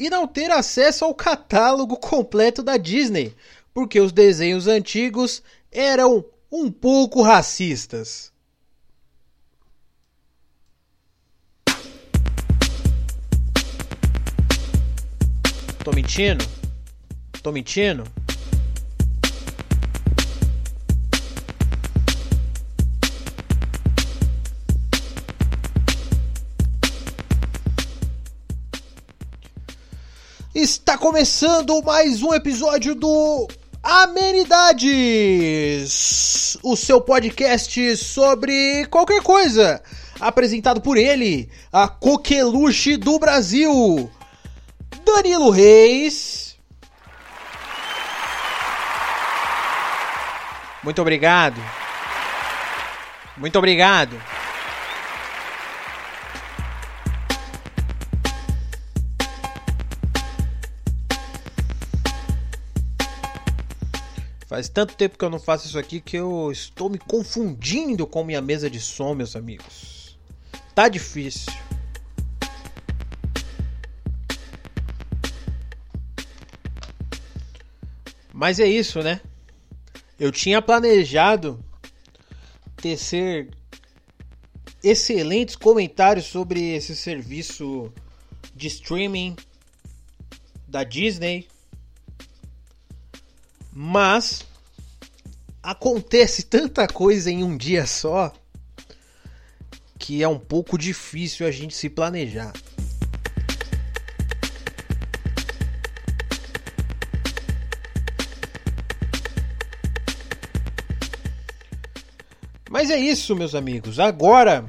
e não ter acesso ao catálogo completo da Disney, porque os desenhos antigos eram um pouco racistas. Tô mentindo? Tô mentindo? Está começando mais um episódio do Amenidades, o seu podcast sobre qualquer coisa, apresentado por ele, a coqueluche do Brasil, Danilo Reis. Muito obrigado. Muito obrigado. Faz tanto tempo que eu não faço isso aqui que eu estou me confundindo com minha mesa de som, meus amigos. Tá difícil. Mas é isso, né? Eu tinha planejado tecer excelentes comentários sobre esse serviço de streaming da Disney mas acontece tanta coisa em um dia só que é um pouco difícil a gente se planejar. Mas é isso, meus amigos. Agora,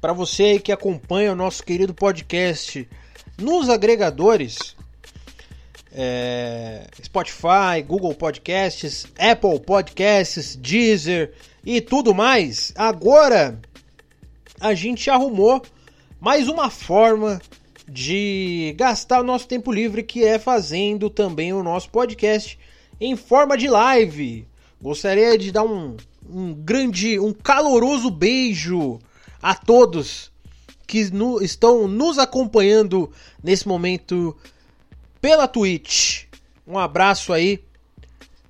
para você que acompanha o nosso querido podcast nos agregadores, é, Spotify, Google Podcasts, Apple Podcasts, Deezer e tudo mais, agora a gente arrumou mais uma forma de gastar o nosso tempo livre, que é fazendo também o nosso podcast em forma de live. Gostaria de dar um, um grande, um caloroso beijo a todos que no, estão nos acompanhando nesse momento pela Twitch. Um abraço aí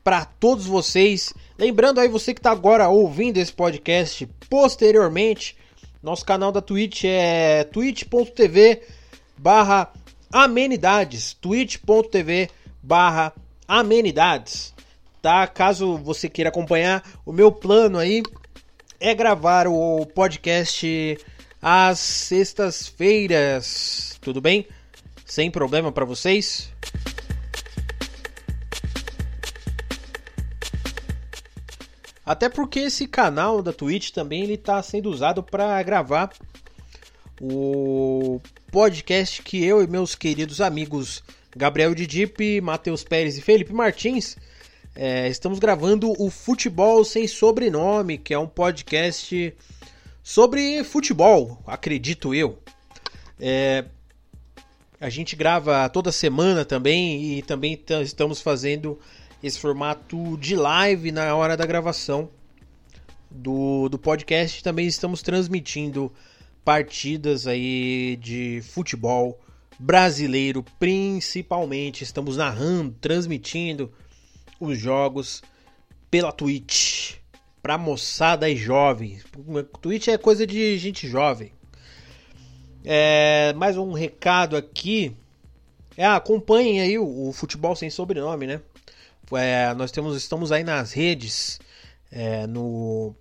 para todos vocês. Lembrando aí você que está agora ouvindo esse podcast posteriormente, nosso canal da Twitch é twitch.tv barra amenidades, twitch.tv barra amenidades, tá? Caso você queira acompanhar, o meu plano aí é gravar o podcast às sextas-feiras, tudo bem? Sem problema para vocês? Até porque esse canal da Twitch também ele está sendo usado para gravar o podcast que eu e meus queridos amigos Gabriel Didipe, Matheus Pérez e Felipe Martins é, estamos gravando o Futebol Sem Sobrenome, que é um podcast sobre futebol, acredito eu. É, a gente grava toda semana também e também estamos fazendo esse formato de live na hora da gravação do, do podcast. Também estamos transmitindo partidas aí de futebol brasileiro, principalmente. Estamos narrando, transmitindo os jogos pela Twitch para moçada e jovem. Twitch é coisa de gente jovem. É, mais um recado aqui. É, acompanhem aí o, o, Futebol Sem Sobrenome, né? É, nós temos, estamos aí nas redes, é, no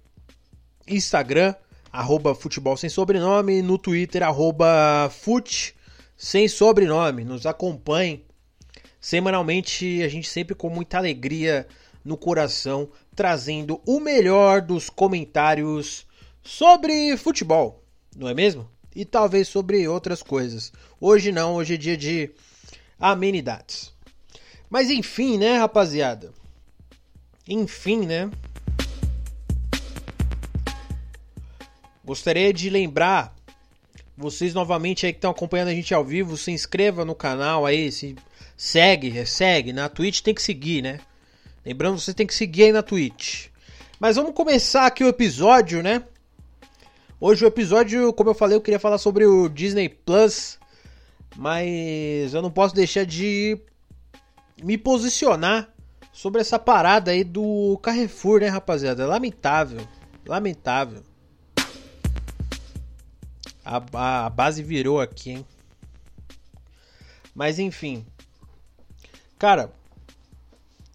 Instagram, arroba Futebol Sem Sobrenome, no Twitter, arroba Fute Sem Sobrenome. Nos acompanhem. Semanalmente, a gente sempre com muita alegria no coração, trazendo o melhor dos comentários sobre futebol, não é mesmo? E talvez sobre outras coisas. Hoje não, hoje é dia de amenidades. Mas enfim, né, rapaziada? Enfim, né? Gostaria de lembrar vocês novamente aí que estão acompanhando a gente ao vivo, se inscreva no canal aí, se segue, segue, na Twitch tem que seguir, né? Lembrando, você tem que seguir aí na Twitch. Mas vamos começar aqui o episódio, né? Hoje o episódio, como eu falei, eu queria falar sobre o Disney Plus, mas eu não posso deixar de me posicionar sobre essa parada aí do Carrefour, né, rapaziada? Lamentável, lamentável. A, a base virou aqui, hein? Mas enfim. Cara,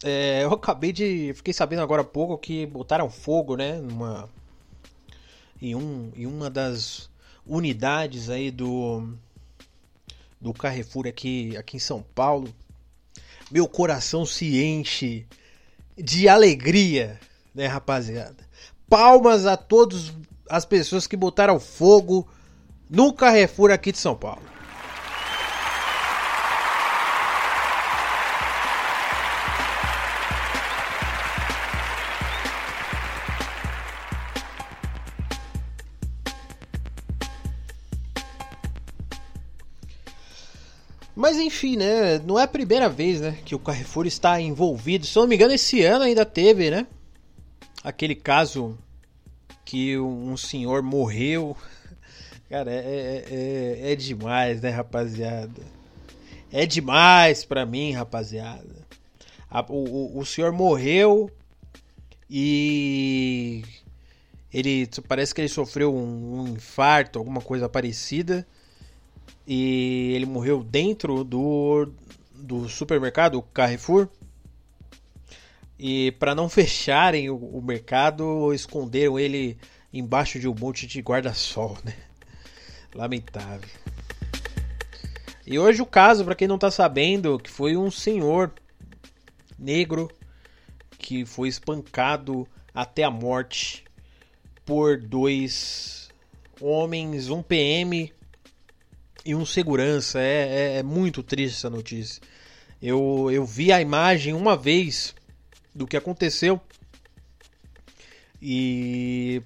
é, eu acabei de. Fiquei sabendo agora há pouco que botaram fogo, né? Numa. Em, um, em uma das unidades aí do. Do Carrefour aqui, aqui em São Paulo. Meu coração se enche de alegria, né, rapaziada? Palmas a todas as pessoas que botaram fogo no Carrefour aqui de São Paulo. Mas enfim, né? Não é a primeira vez, né, que o Carrefour está envolvido. Se eu não me engano, esse ano ainda teve, né? Aquele caso que um senhor morreu Cara, é, é, é, é demais, né, rapaziada? É demais pra mim, rapaziada. O, o, o senhor morreu e ele parece que ele sofreu um, um, infarto, alguma coisa parecida. E ele morreu dentro do, do supermercado Carrefour. E para não fecharem o, o mercado, esconderam ele embaixo de um monte de guarda-sol, né? Lamentável. E hoje o caso, para quem não tá sabendo, que foi um senhor negro que foi espancado até a morte por dois homens, um PM e um segurança. É, é, é, muito triste essa notícia. Eu, eu vi a imagem uma vez do que aconteceu e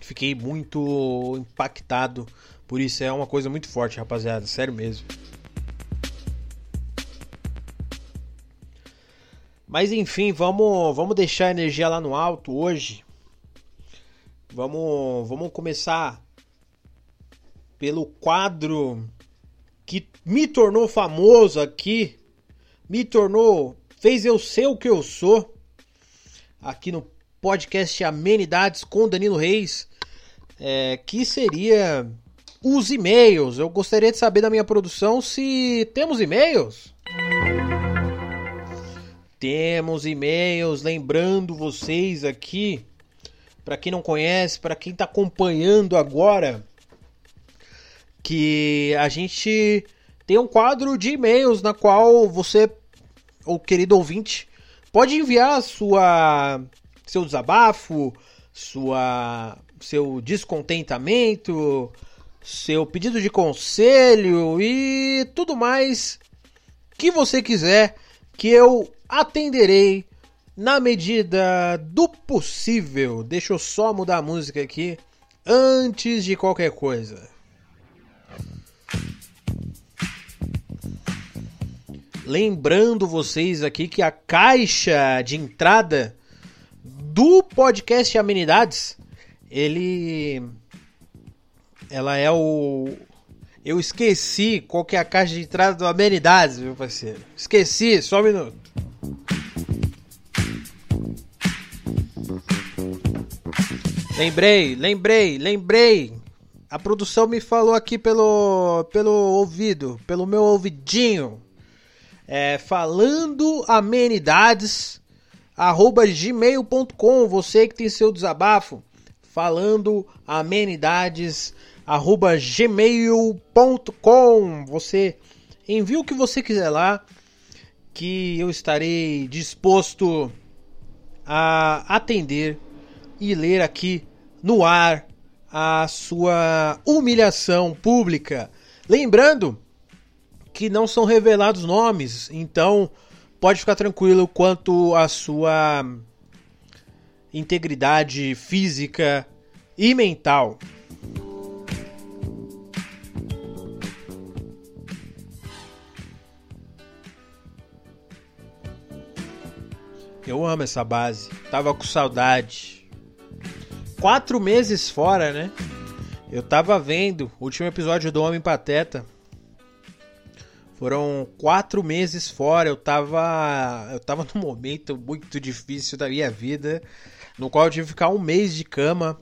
fiquei muito impactado por isso. É uma coisa muito forte, rapaziada. Sério mesmo. Mas enfim, vamos, vamos deixar a energia lá no alto hoje. Vamos, vamos começar pelo quadro que me tornou famoso aqui, me tornou, fez eu ser o que eu sou aqui no podcast Amenidades com Danilo Reis é, que seria os e-mails. Eu gostaria de saber da minha produção se temos e-mails. Temos e-mails, lembrando vocês aqui, para quem não conhece, para quem está acompanhando agora, que a gente tem um quadro de e-mails na qual você, o querido ouvinte, pode enviar sua seu desabafo, sua seu descontentamento, seu pedido de conselho e tudo mais que você quiser que eu atenderei na medida do possível. Deixa eu só mudar a música aqui antes de qualquer coisa. Lembrando vocês aqui que a caixa de entrada do podcast Amenidades ele ela é o eu esqueci qual que é a caixa de entrada do Amenidades, meu parceiro. Esqueci, só um minuto. Lembrei, lembrei, lembrei. A produção me falou aqui pelo pelo ouvido, pelo meu ouvidinho. É, falando amenidades arroba gmail.com você que tem seu desabafo falando amenidades arroba gmail.com. Você envia o que você quiser lá, que eu estarei disposto a atender e ler aqui no ar a sua humilhação pública. Lembrando que não são revelados nomes, então pode ficar tranquilo quanto à sua integridade física e mental. Eu amo essa base. Tava com saudade. Quatro meses fora, né? Eu tava vendo o último episódio do Homem Pateta. Foram quatro meses fora. Eu tava. Eu tava num momento muito difícil da minha vida. No qual eu tive que ficar um mês de cama.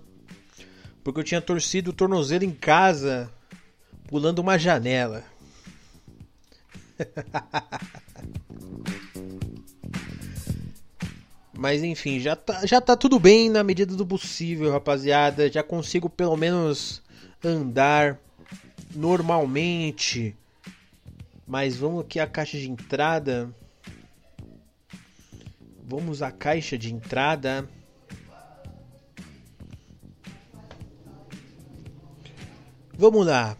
Porque eu tinha torcido o tornozelo em casa. Pulando uma janela. Mas enfim, já tá, já tá tudo bem na medida do possível, rapaziada. Já consigo pelo menos andar normalmente. Mas vamos aqui à caixa de entrada. Vamos à caixa de entrada. Vamos lá.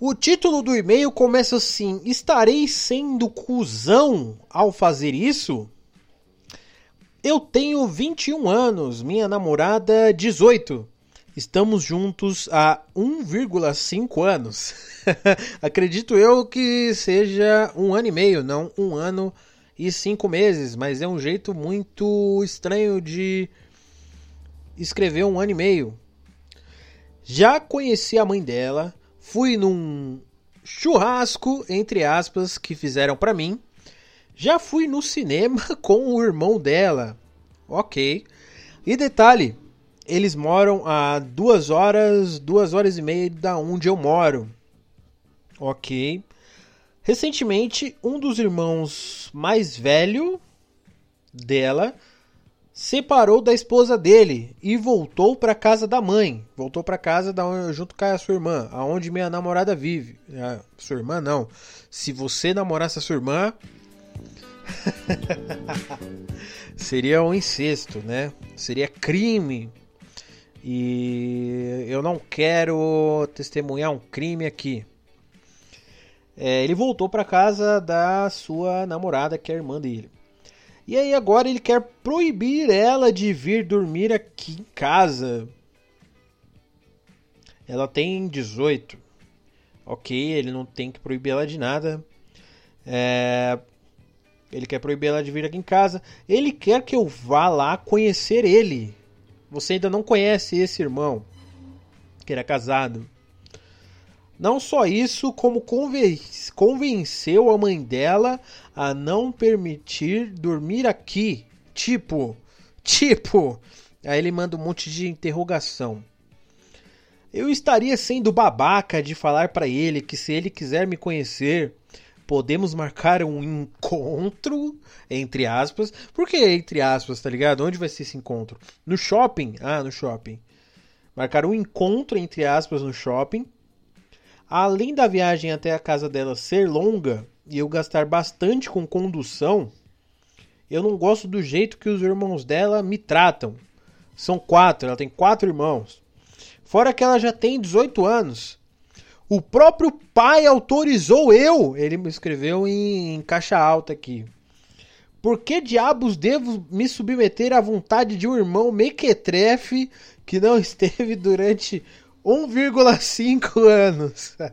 O título do e-mail começa assim: Estarei sendo cuzão ao fazer isso? Eu tenho 21 anos, minha namorada 18. Estamos juntos há 1,5 anos. Acredito eu que seja um ano e meio, não um ano e cinco meses, mas é um jeito muito estranho de escrever um ano e meio. Já conheci a mãe dela, fui num churrasco, entre aspas, que fizeram para mim. Já fui no cinema com o irmão dela. Ok. E detalhe, eles moram a duas horas, duas horas e meia da onde eu moro. Ok. Recentemente, um dos irmãos mais velho dela separou da esposa dele e voltou para casa da mãe. Voltou para casa da onde, junto com a sua irmã, aonde minha namorada vive. A sua irmã não. Se você namorasse a sua irmã, seria um incesto, né? Seria crime. E eu não quero testemunhar um crime aqui. É, ele voltou para casa da sua namorada, que é a irmã dele. E aí agora ele quer proibir ela de vir dormir aqui em casa. Ela tem 18. Ok, ele não tem que proibir ela de nada. É... Ele quer proibir ela de vir aqui em casa. Ele quer que eu vá lá conhecer ele. Você ainda não conhece esse irmão, que era casado. Não só isso, como convenceu a mãe dela a não permitir dormir aqui. Tipo, tipo. Aí ele manda um monte de interrogação. Eu estaria sendo babaca de falar para ele que se ele quiser me conhecer, podemos marcar um encontro, entre aspas. Por que entre aspas, tá ligado? Onde vai ser esse encontro? No shopping? Ah, no shopping. Marcar um encontro, entre aspas, no shopping Além da viagem até a casa dela ser longa e eu gastar bastante com condução, eu não gosto do jeito que os irmãos dela me tratam. São quatro, ela tem quatro irmãos. Fora que ela já tem 18 anos. O próprio pai autorizou eu, ele me escreveu em, em caixa alta aqui. Por que diabos devo me submeter à vontade de um irmão mequetrefe que não esteve durante 1,5 anos.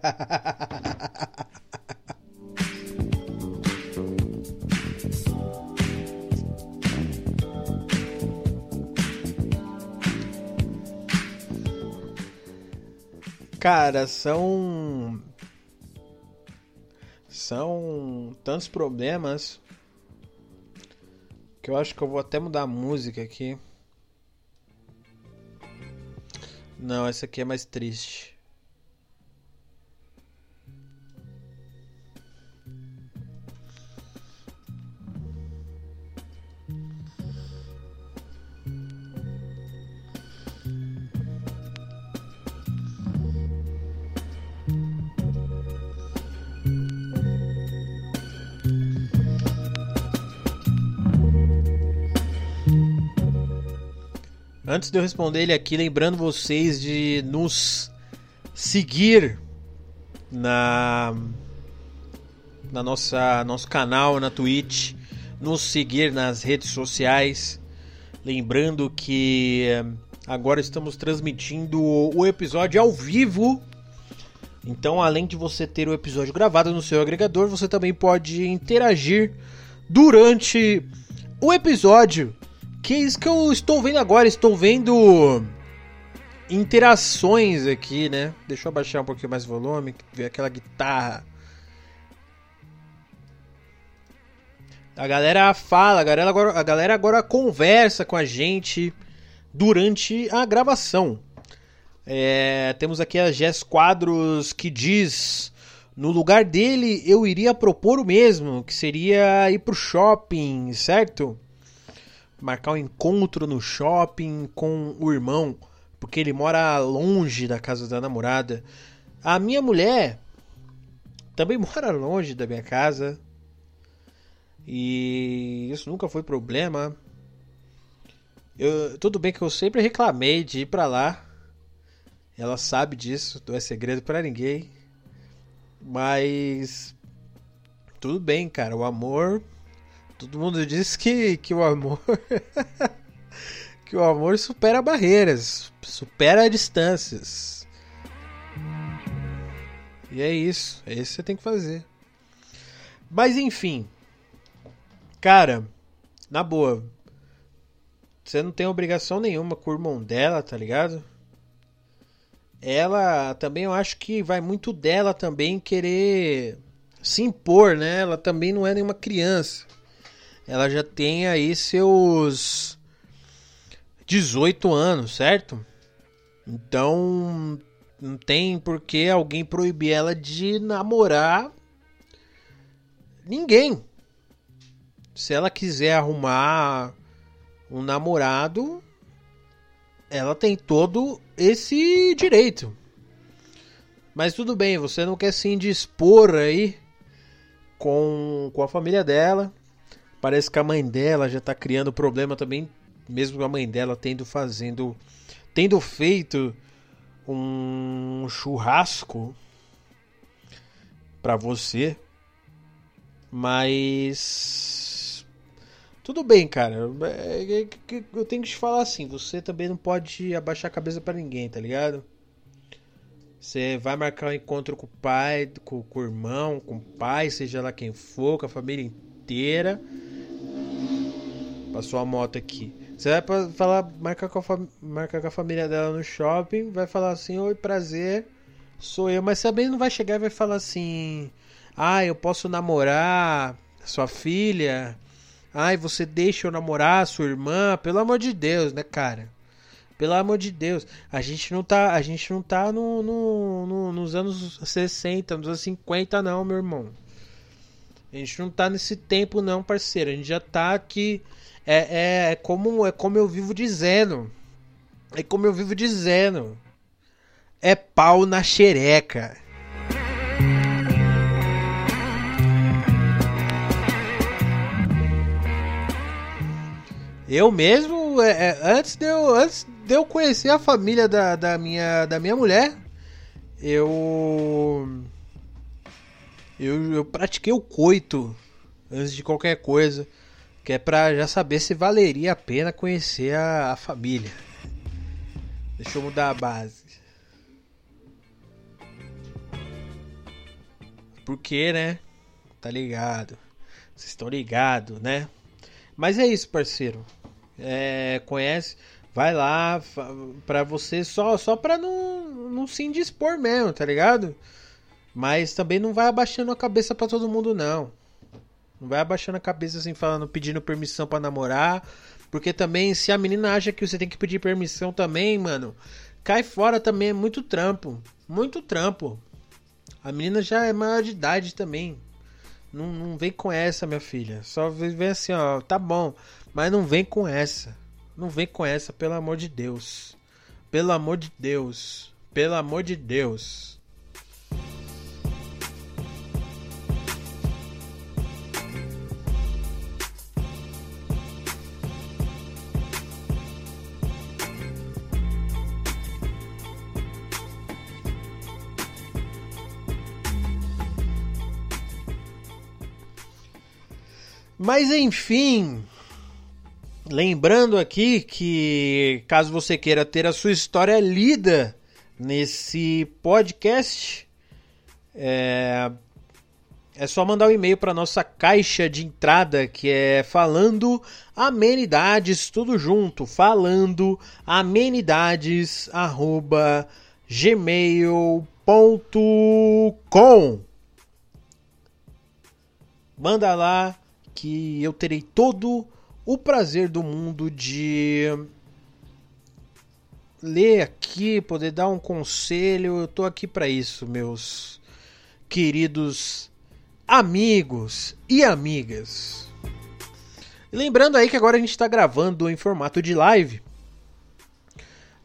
Cara, são. São tantos problemas que eu acho que eu vou até mudar a música aqui. Não, essa aqui é mais triste. Antes de eu responder ele aqui, lembrando vocês de nos seguir na na nossa nosso canal na Twitch, nos seguir nas redes sociais. Lembrando que eh, agora estamos transmitindo o episódio ao vivo. Então, além de você ter o episódio gravado no seu agregador, você também pode interagir durante o episódio. Que é isso que eu estou vendo agora. Estou vendo interações aqui, né? Deixa eu abaixar um pouquinho mais o volume, ver aquela guitarra. A galera fala, a galera, agora, a galera agora conversa com a gente durante a gravação. É, temos aqui a Jess Quadros que diz: No lugar dele, eu iria propor o mesmo, que seria ir pro shopping, certo? Marcar um encontro no shopping com o irmão porque ele mora longe da casa da namorada. A minha mulher também mora longe da minha casa. E isso nunca foi problema. Eu, tudo bem que eu sempre reclamei de ir para lá. Ela sabe disso, não é segredo para ninguém. Mas tudo bem, cara. O amor. Todo mundo diz que, que o amor. que o amor supera barreiras, supera distâncias. E é isso, é isso que você tem que fazer. Mas enfim, cara, na boa, você não tem obrigação nenhuma com o irmão dela, tá ligado? Ela também, eu acho que vai muito dela também querer se impor, né? Ela também não é nenhuma criança. Ela já tem aí seus 18 anos, certo? Então não tem por que alguém proibir ela de namorar ninguém. Se ela quiser arrumar um namorado, ela tem todo esse direito. Mas tudo bem, você não quer se indispor aí com, com a família dela. Parece que a mãe dela já tá criando problema também mesmo a mãe dela tendo fazendo tendo feito um churrasco para você, mas tudo bem, cara. É, é, eu tenho que te falar assim, você também não pode abaixar a cabeça para ninguém, tá ligado? Você vai marcar um encontro com o pai, com, com o irmão, com o pai, seja lá quem for, com a família inteira. Passou a moto aqui. Você vai falar, marcar com, a marcar com a família dela no shopping, vai falar assim, oi, prazer, sou eu. Mas também não vai chegar e vai falar assim, ah, eu posso namorar sua filha? Ai, você deixa eu namorar sua irmã? Pelo amor de Deus, né, cara? Pelo amor de Deus. A gente não tá, a gente não tá no, no, no, nos anos 60, nos anos 50, não, meu irmão. A gente não tá nesse tempo, não, parceiro. A gente já tá aqui é, é, é, como, é como eu vivo dizendo. É como eu vivo dizendo. É pau na xereca. Eu mesmo, é, é, antes, de eu, antes de eu conhecer a família da, da, minha, da minha mulher, eu, eu, eu pratiquei o coito antes de qualquer coisa. Que é pra já saber se valeria a pena conhecer a, a família. Deixa eu mudar a base. Porque, né? Tá ligado. Vocês estão ligados, né? Mas é isso, parceiro. É, conhece, vai lá pra você só só pra não, não se indispor mesmo, tá ligado? Mas também não vai abaixando a cabeça para todo mundo, não. Não vai abaixando a cabeça assim, falando, pedindo permissão para namorar. Porque também, se a menina acha que você tem que pedir permissão também, mano, cai fora também, é muito trampo. Muito trampo. A menina já é maior de idade também. Não, não vem com essa, minha filha. Só vem assim, ó, tá bom. Mas não vem com essa. Não vem com essa, pelo amor de Deus. Pelo amor de Deus. Pelo amor de Deus. Mas enfim, lembrando aqui que caso você queira ter a sua história lida nesse podcast, é, é só mandar um e-mail para nossa caixa de entrada que é falando amenidades tudo junto, falando amenidades arroba gmail.com Manda lá que eu terei todo o prazer do mundo de ler aqui, poder dar um conselho. Eu tô aqui para isso, meus queridos amigos e amigas. lembrando aí que agora a gente está gravando em formato de live.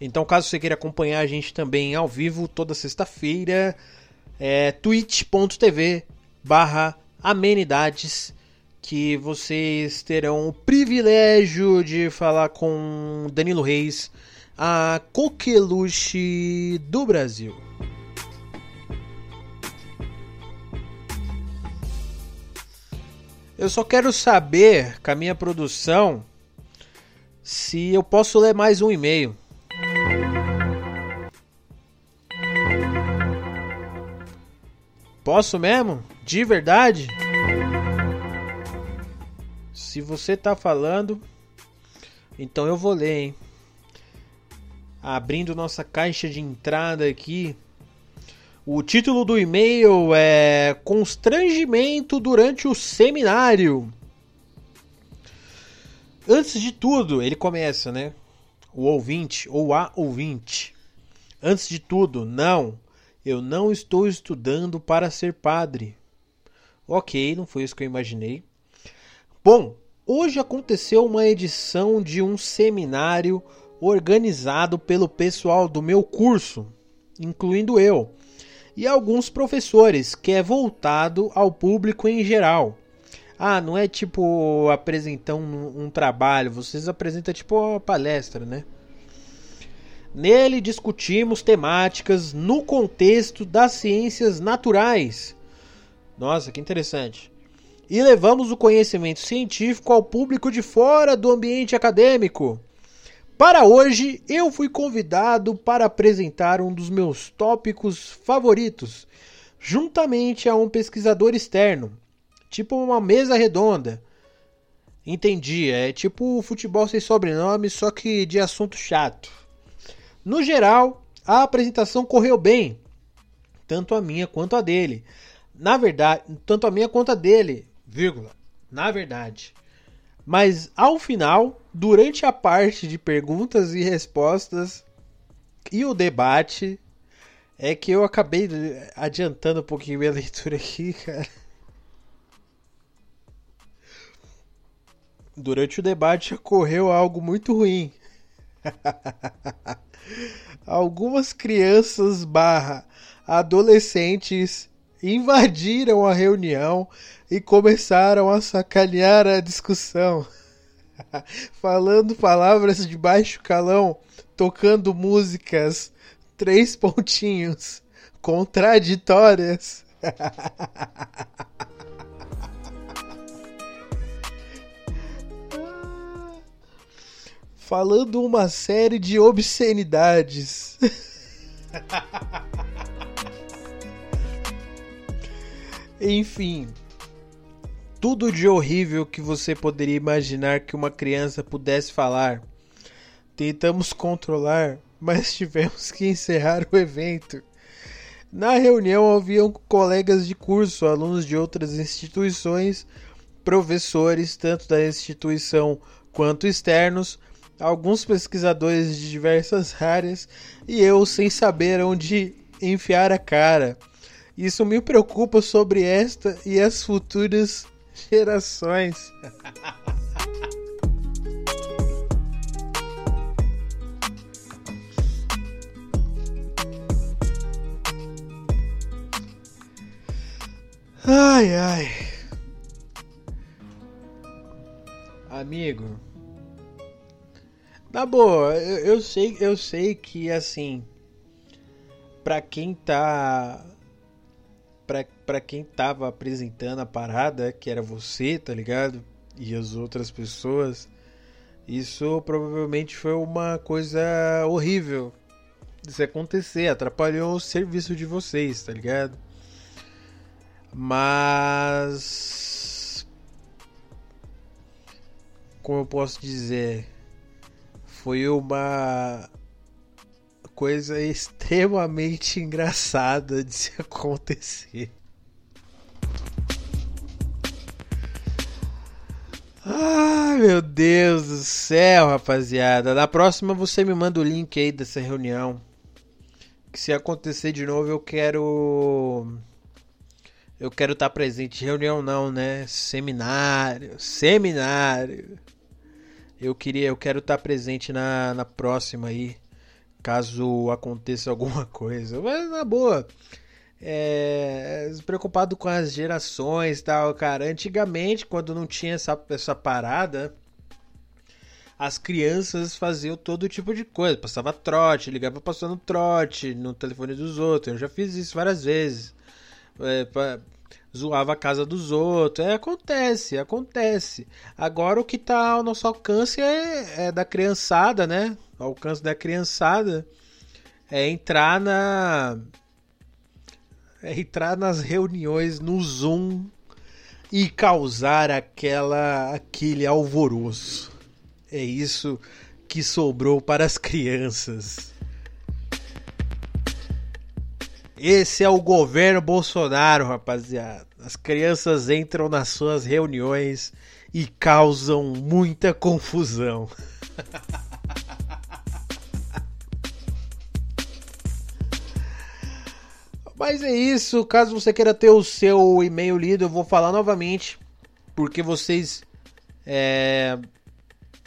Então, caso você queira acompanhar a gente também ao vivo toda sexta-feira, é twitch.tv barra amenidades que vocês terão o privilégio de falar com Danilo Reis, a coqueluche do Brasil. Eu só quero saber, com a minha produção, se eu posso ler mais um e-mail. Posso mesmo? De verdade? Se você tá falando, então eu vou ler, hein? Abrindo nossa caixa de entrada aqui. O título do e-mail é Constrangimento durante o seminário. Antes de tudo, ele começa, né? O ouvinte ou a ouvinte. Antes de tudo, não. Eu não estou estudando para ser padre. Ok, não foi isso que eu imaginei. Bom, hoje aconteceu uma edição de um seminário organizado pelo pessoal do meu curso, incluindo eu, e alguns professores, que é voltado ao público em geral. Ah, não é tipo apresentar um, um trabalho, vocês apresentam tipo uma palestra, né? Nele discutimos temáticas no contexto das ciências naturais. Nossa, que interessante. E levamos o conhecimento científico ao público de fora do ambiente acadêmico. Para hoje, eu fui convidado para apresentar um dos meus tópicos favoritos, juntamente a um pesquisador externo, tipo uma mesa redonda. Entendi, é tipo futebol sem sobrenome, só que de assunto chato. No geral, a apresentação correu bem, tanto a minha quanto a dele. Na verdade, tanto a minha quanto a dele, vírgula. Na verdade. Mas ao final, durante a parte de perguntas e respostas e o debate, é que eu acabei adiantando um pouquinho minha leitura aqui, cara. Durante o debate ocorreu algo muito ruim. Algumas crianças barra adolescentes invadiram a reunião e começaram a sacanear a discussão, falando palavras de baixo calão, tocando músicas três pontinhos contraditórias. falando uma série de obscenidades. Enfim, tudo de horrível que você poderia imaginar que uma criança pudesse falar. Tentamos controlar, mas tivemos que encerrar o evento. Na reunião haviam colegas de curso, alunos de outras instituições, professores, tanto da instituição quanto externos, alguns pesquisadores de diversas áreas e eu sem saber onde enfiar a cara. Isso me preocupa sobre esta e as futuras gerações. ai ai. Amigo, na boa, eu, eu, sei, eu sei que assim, pra quem tá pra quem tava apresentando a parada, que era você, tá ligado? e as outras pessoas, isso provavelmente foi uma coisa horrível se acontecer, atrapalhou o serviço de vocês, tá ligado? Mas como eu posso dizer, foi uma coisa extremamente engraçada de se acontecer. Ai meu Deus do céu, rapaziada. Na próxima você me manda o link aí dessa reunião. Que se acontecer de novo eu quero. Eu quero estar presente. Reunião não, né? Seminário. Seminário. Eu queria, eu quero estar presente na, na próxima aí. Caso aconteça alguma coisa. Mas na boa é, preocupado com as gerações tal, cara. Antigamente, quando não tinha essa, essa parada, as crianças faziam todo tipo de coisa. Passava trote, ligava passando trote no telefone dos outros. Eu já fiz isso várias vezes. É, pra, zoava a casa dos outros. É, acontece, acontece. Agora o que tá ao nosso alcance é, é da criançada, né? O alcance da criançada é entrar na é entrar nas reuniões no Zoom e causar aquela aquele alvoroço. É isso que sobrou para as crianças. Esse é o governo Bolsonaro, rapaziada. As crianças entram nas suas reuniões e causam muita confusão. Mas é isso. Caso você queira ter o seu e-mail lido, eu vou falar novamente. Porque vocês é,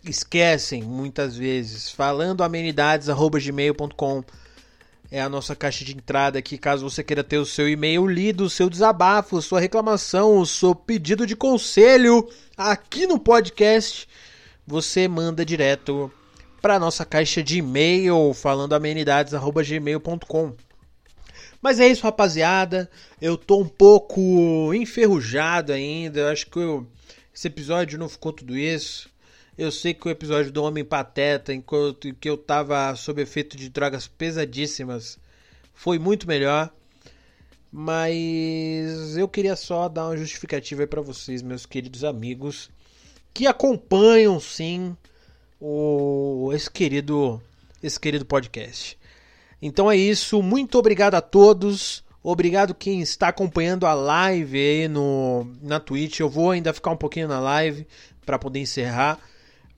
esquecem muitas vezes. Falando amenidades.gmail.com é a nossa caixa de entrada aqui. Caso você queira ter o seu e-mail lido, o seu desabafo, sua reclamação, o seu pedido de conselho aqui no podcast, você manda direto para nossa caixa de e-mail falando amenidades.gmail.com. Mas é isso, rapaziada. Eu tô um pouco enferrujado ainda. Eu acho que eu, esse episódio não ficou tudo isso. Eu sei que o episódio do Homem Pateta, enquanto que eu tava sob efeito de drogas pesadíssimas, foi muito melhor. Mas eu queria só dar uma justificativa aí para vocês, meus queridos amigos, que acompanham sim o esse querido esse querido podcast. Então é isso, muito obrigado a todos. Obrigado quem está acompanhando a live aí no, na Twitch. Eu vou ainda ficar um pouquinho na live para poder encerrar.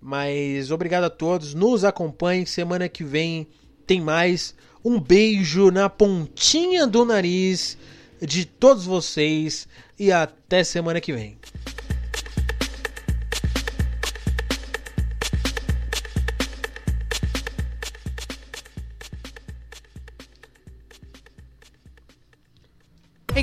Mas obrigado a todos. Nos acompanhem. Semana que vem tem mais. Um beijo na pontinha do nariz de todos vocês. E até semana que vem.